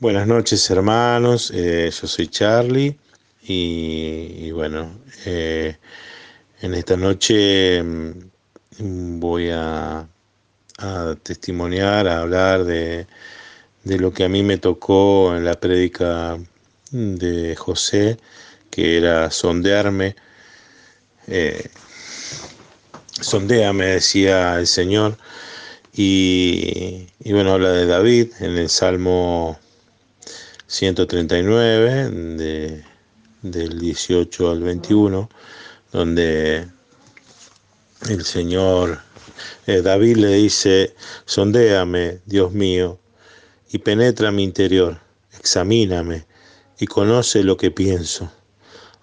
Buenas noches hermanos, eh, yo soy Charlie y, bueno, eh, en esta noche mm, voy a, testimoniar, a hablar de, de lo que a mí me tocó en la prédica de José, que era sondearme. Eh, sondéame, decía el Señor. Y, bueno, habla de David en el Salmo 139, de, del 18 al 21, donde el Señor eh, David le dice, sondéame, Dios mío, y penetra mi interior, examíname y conoce lo que pienso.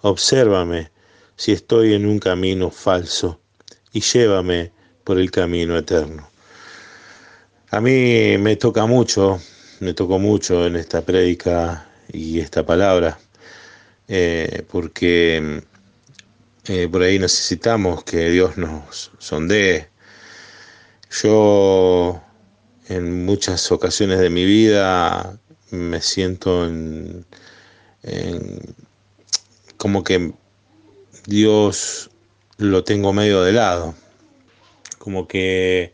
Obsérvame si estoy en un camino falso y llévame por el camino eterno. A mí me toca mucho, me tocó mucho en esta prédica y esta palabra, eh, porque eh, por ahí necesitamos que Dios nos sondee. Yo en muchas ocasiones de mi vida me siento en, como que Dios lo tengo medio de lado, como que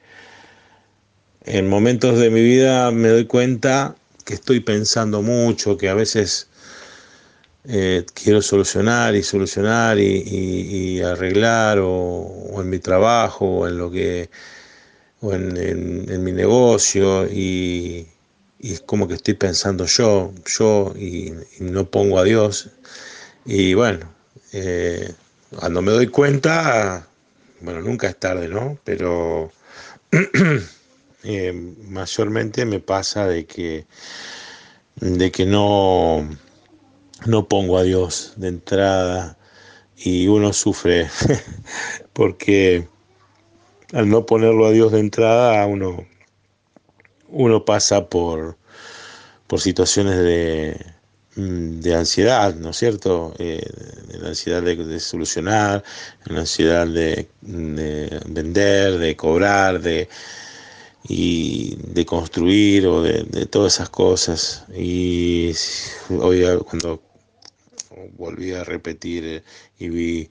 en momentos de mi vida me doy cuenta que estoy pensando mucho, que a veces eh, quiero solucionar y solucionar y, arreglar o, en mi trabajo o en lo que o en, mi negocio y, y, es como que estoy pensando yo, yo y, no pongo a Dios y bueno, eh, cuando me doy cuenta, bueno, nunca es tarde, ¿no? Pero eh, mayormente me pasa de que, de que no, no pongo a Dios de entrada y uno sufre porque al no ponerlo a Dios de entrada uno, uno pasa por, por situaciones de, de ansiedad, ¿no es cierto? Eh, de la ansiedad de, solucionar, la ansiedad de, vender, de cobrar, de y de construir o de, todas esas cosas. Y hoy cuando volví a repetir y vi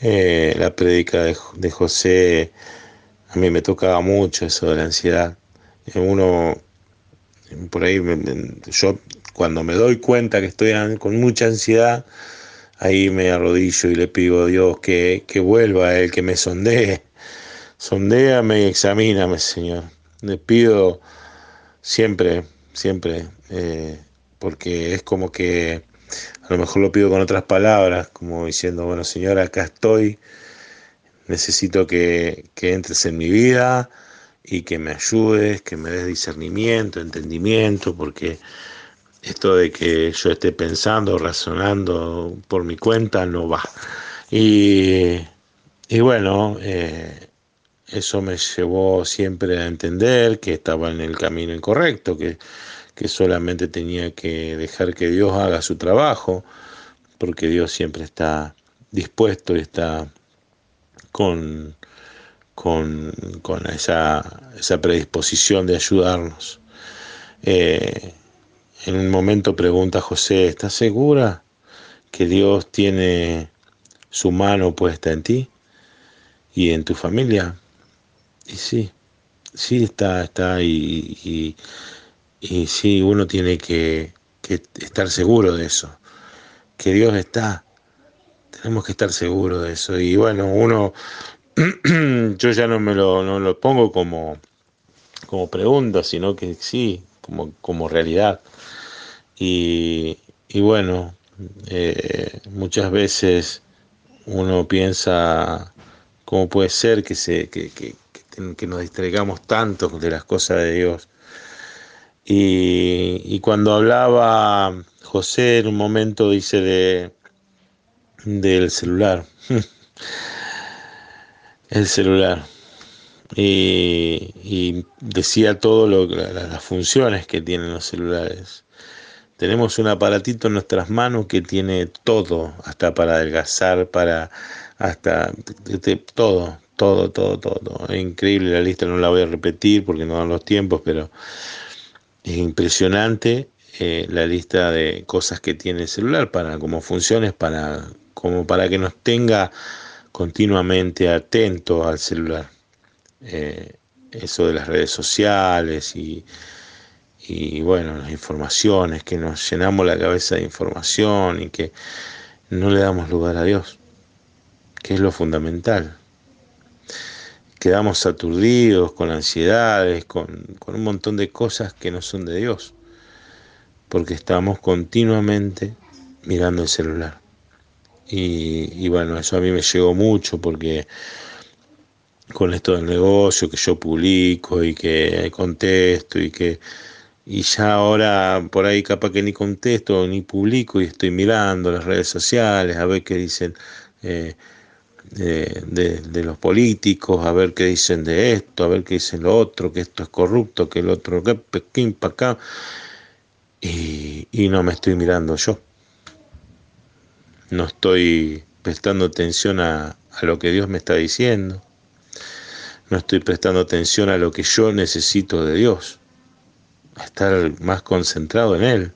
eh, la prédica de, José, a mí me tocaba mucho eso de la ansiedad. Uno, por ahí, yo cuando me doy cuenta que estoy con mucha ansiedad, ahí me arrodillo y le pido a Dios que, que vuelva Él, que me sondee. Sondéame y examíname, Señor. Le pido siempre, siempre, eh, porque es como que a lo mejor lo pido con otras palabras, como diciendo, bueno, Señor, acá estoy, necesito que, que entres en mi vida y que me ayudes, que me des discernimiento, entendimiento, porque esto de que yo esté pensando, razonando por mi cuenta, no va. Y, y bueno, eh, eso me llevó siempre a entender que estaba en el camino incorrecto, que, que solamente tenía que dejar que Dios haga su trabajo, porque Dios siempre está dispuesto y está con, con, con esa, esa, predisposición de ayudarnos. Eh, en un momento pregunta José, ¿estás segura que Dios tiene su mano puesta en ti y en tu familia? Y sí, sí está, está y, y, sí, uno tiene que, que, estar seguro de eso, que Dios está, tenemos que estar seguros de eso. Y bueno, uno, yo ya no me lo, no lo pongo como, como pregunta, sino que sí, como, como realidad. Y, y bueno, eh, muchas veces uno piensa cómo puede ser que, se, que, que, nos distraigamos tanto de las cosas de Dios. Y, cuando hablaba José en un momento dice de del celular. el celular. Y, y decía todo lo, las funciones que tienen los celulares. Tenemos un aparatito en nuestras manos que tiene todo, hasta para adelgazar, para hasta todo, todo, todo, todo. Es increíble la lista, no la voy a repetir porque no dan los tiempos, pero es impresionante eh, la lista de cosas que tiene el celular para como funciones para como para que nos tenga continuamente atento al celular. Eh, eso de las redes sociales y, y bueno, las informaciones, que nos llenamos la cabeza de información y que no le damos lugar a Dios, que es lo fundamental. Quedamos aturdidos con ansiedades, con, con un montón de cosas que no son de Dios, porque estamos continuamente mirando el celular. Y, y, bueno, eso a mí me llegó mucho porque con esto del negocio que yo publico y que contesto y que y ya ahora por ahí capaz que ni contesto ni publico y estoy mirando las redes sociales a ver qué dicen eh, de, los políticos, a ver qué dicen de esto, a ver qué dicen lo otro, que esto es corrupto, que el otro, que pequín para acá, y, y no me estoy mirando yo. No estoy prestando atención a, a lo que Dios me está diciendo. No estoy prestando atención a lo que yo necesito de Dios estar más concentrado en Él,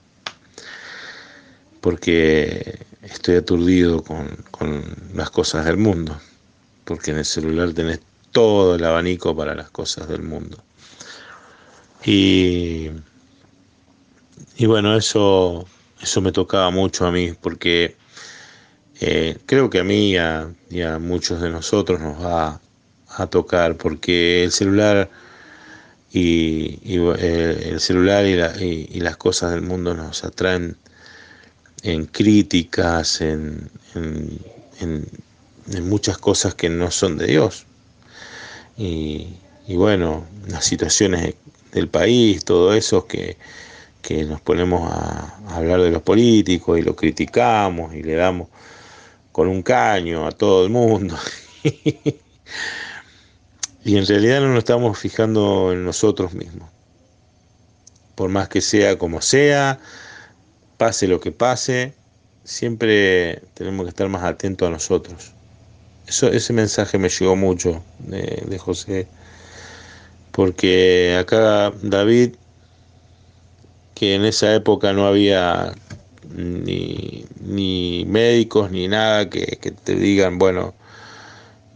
porque estoy aturdido con, con, las cosas del mundo, porque en el celular tenés todo el abanico para las cosas del mundo. Y, y bueno, eso, eso me tocaba mucho a mí, porque eh, creo que a mí y a, a muchos de nosotros nos va a tocar, porque el celular y, eh, el celular y, la, y, las cosas del mundo nos atraen en críticas, en, en, en, muchas cosas que no son de Dios. Y, bueno, las situaciones del país, todo eso que, que nos ponemos a, a hablar de los políticos y lo criticamos y le damos con un caño a todo el mundo. Y en realidad no nos estamos fijando en nosotros mismos. Por más que sea como sea, pase lo que pase, siempre tenemos que estar más atentos a nosotros. Eso, ese mensaje me llegó mucho de, José, porque acá David, que en esa época no había ni, médicos ni nada que, te digan, bueno,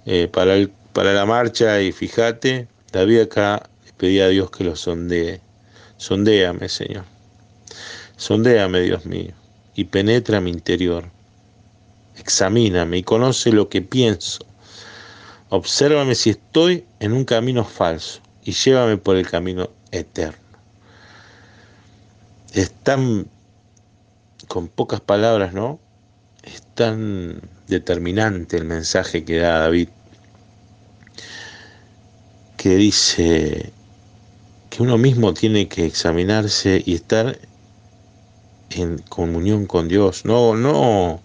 eh, para el para la marcha y fíjate, David acá pedía a Dios que lo sondee. Sondéame, Señor. Sondéame, Dios mío, y penetra mi interior. Examíname y conoce lo que pienso. Obsérvame si estoy en un camino falso y llévame por el camino eterno. Es tan, con pocas palabras, ¿no? Es tan determinante el mensaje que da David que dice que uno mismo tiene que examinarse y estar en comunión con Dios, no, no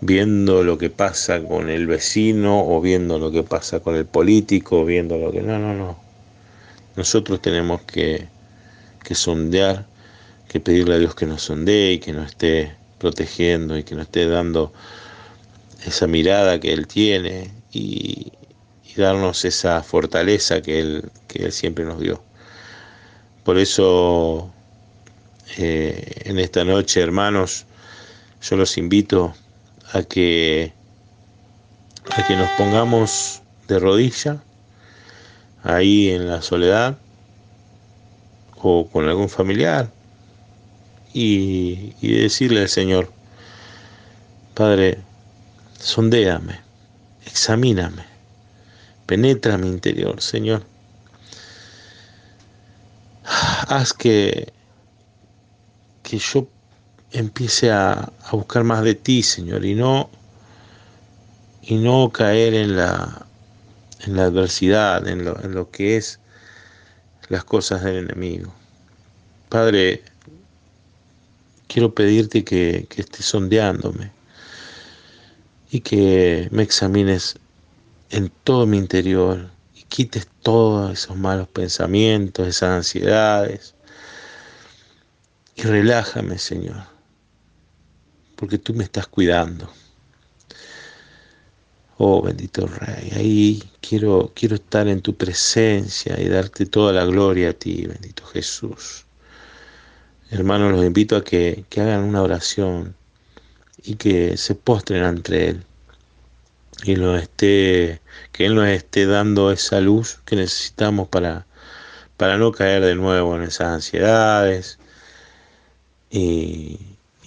viendo lo que pasa con el vecino o viendo lo que pasa con el político, viendo lo que... No, no, no. Nosotros tenemos que, que sondear, que pedirle a Dios que nos sondee y que nos esté protegiendo y que nos esté dando esa mirada que Él tiene y, darnos esa fortaleza que Él, que él siempre nos dio. Por eso, eh, en esta noche, hermanos, yo los invito a que, a que nos pongamos de rodilla ahí en la soledad o con algún familiar y, decirle al Señor, Padre, sondéame, examíname Penetra mi interior, Señor. Haz que, que yo empiece a, a, buscar más de ti, Señor, y no, y no caer en la, en la adversidad, en lo, en lo que es las cosas del enemigo. Padre, quiero pedirte que, que estés sondeándome y que me examines en todo mi interior y quites todos esos malos pensamientos, esas ansiedades. Y relájame, Señor, porque tú me estás cuidando. Oh bendito Rey, ahí quiero, quiero estar en tu presencia y darte toda la gloria a ti, bendito Jesús. Hermanos, los invito a que, que hagan una oración y que se postren ante Él y lo esté, que Él nos esté dando esa luz que necesitamos para, para no caer de nuevo en esas ansiedades y,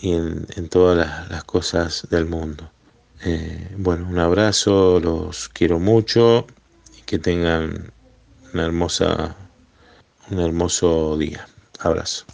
y en, todas las, las, cosas del mundo. Eh, bueno, un abrazo, los quiero mucho y que tengan una hermosa, un hermoso día. Abrazo.